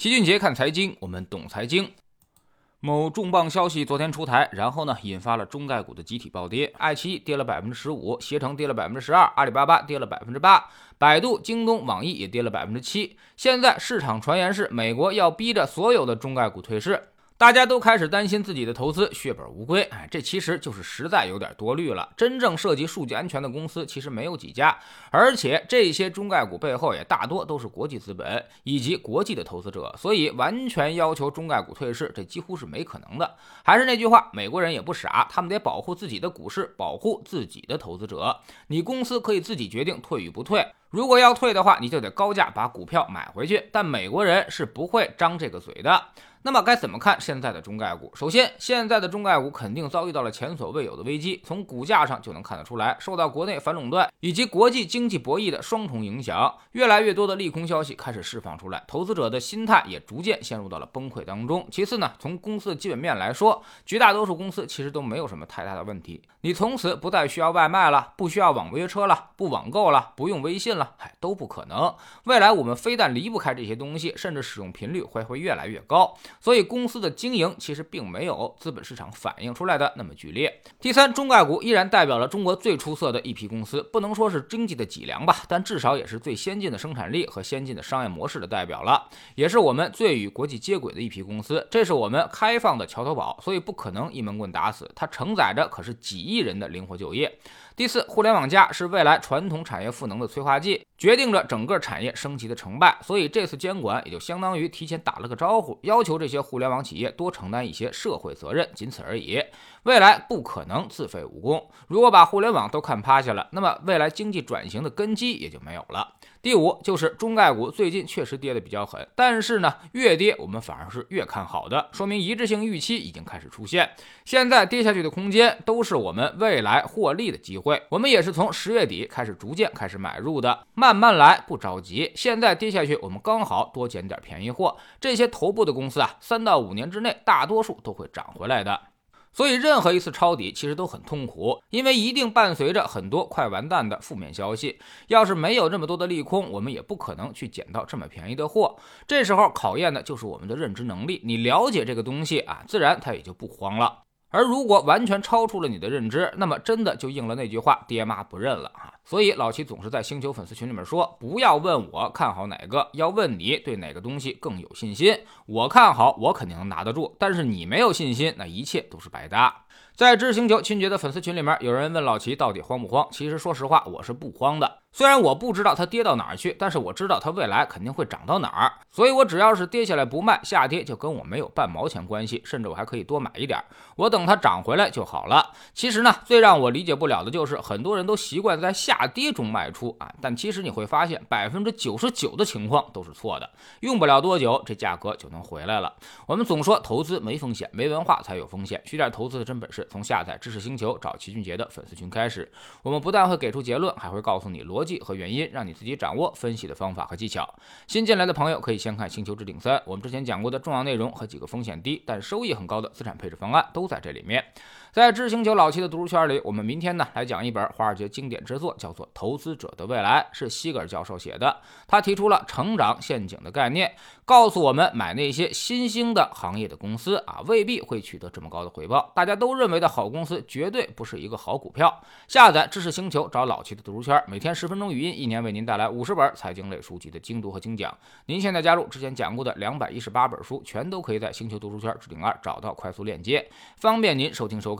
齐俊杰看财经，我们懂财经。某重磅消息昨天出台，然后呢，引发了中概股的集体暴跌。爱奇艺跌了百分之十五，携程跌了百分之十二，阿里巴巴跌了百分之八，百度、京东、网易也跌了百分之七。现在市场传言是美国要逼着所有的中概股退市。大家都开始担心自己的投资血本无归，哎，这其实就是实在有点多虑了。真正涉及数据安全的公司其实没有几家，而且这些中概股背后也大多都是国际资本以及国际的投资者，所以完全要求中概股退市，这几乎是没可能的。还是那句话，美国人也不傻，他们得保护自己的股市，保护自己的投资者。你公司可以自己决定退与不退，如果要退的话，你就得高价把股票买回去。但美国人是不会张这个嘴的。那么该怎么看现在的中概股？首先，现在的中概股肯定遭遇到了前所未有的危机，从股价上就能看得出来，受到国内反垄断以及国际经济博弈的双重影响，越来越多的利空消息开始释放出来，投资者的心态也逐渐陷入到了崩溃当中。其次呢，从公司的基本面来说，绝大多数公司其实都没有什么太大的问题，你从此不再需要外卖了，不需要网约车了，不网购了，不用微信了，嗨，都不可能。未来我们非但离不开这些东西，甚至使用频率会会越来越高。所以公司的经营其实并没有资本市场反映出来的那么剧烈。第三，中概股依然代表了中国最出色的一批公司，不能说是经济的脊梁吧，但至少也是最先进的生产力和先进的商业模式的代表了，也是我们最与国际接轨的一批公司。这是我们开放的桥头堡，所以不可能一门棍打死。它承载着可是几亿人的灵活就业。第四，互联网加是未来传统产业赋能的催化剂，决定着整个产业升级的成败。所以这次监管也就相当于提前打了个招呼，要求这些互联网企业多承担一些社会责任，仅此而已。未来不可能自废武功。如果把互联网都看趴下了，那么未来经济转型的根基也就没有了。第五就是中概股最近确实跌得比较狠，但是呢，越跌我们反而是越看好的，说明一致性预期已经开始出现。现在跌下去的空间都是我们未来获利的机会。我们也是从十月底开始逐渐开始买入的，慢慢来，不着急。现在跌下去，我们刚好多捡点便宜货。这些头部的公司啊，三到五年之内，大多数都会涨回来的。所以，任何一次抄底其实都很痛苦，因为一定伴随着很多快完蛋的负面消息。要是没有这么多的利空，我们也不可能去捡到这么便宜的货。这时候考验的就是我们的认知能力。你了解这个东西啊，自然它也就不慌了。而如果完全超出了你的认知，那么真的就应了那句话：爹妈不认了啊！所以老齐总是在星球粉丝群里面说，不要问我看好哪个，要问你对哪个东西更有信心。我看好，我肯定能拿得住，但是你没有信心，那一切都是白搭。在知星球亲爵的粉丝群里面，有人问老齐到底慌不慌？其实说实话，我是不慌的。虽然我不知道它跌到哪儿去，但是我知道它未来肯定会涨到哪儿，所以我只要是跌下来不卖，下跌就跟我没有半毛钱关系，甚至我还可以多买一点，我等它涨回来就好了。其实呢，最让我理解不了的就是很多人都习惯在下跌中卖出啊，但其实你会发现百分之九十九的情况都是错的，用不了多久这价格就能回来了。我们总说投资没风险，没文化才有风险，学点投资的真本事，从下载知识星球找齐俊杰的粉丝群开始，我们不但会给出结论，还会告诉你逻。逻辑和原因，让你自己掌握分析的方法和技巧。新进来的朋友可以先看《星球置顶三》，我们之前讲过的重要内容和几个风险低但收益很高的资产配置方案都在这里面。在知识星球老七的读书圈里，我们明天呢来讲一本华尔街经典之作，叫做《投资者的未来》，是西格尔教授写的。他提出了成长陷阱的概念，告诉我们买那些新兴的行业的公司啊，未必会取得这么高的回报。大家都认为的好公司，绝对不是一个好股票。下载知识星球，找老七的读书圈，每天十分钟语音，一年为您带来五十本财经类书籍的精读和精讲。您现在加入之前讲过的两百一十八本书，全都可以在星球读书圈置顶二找到快速链接，方便您收听收。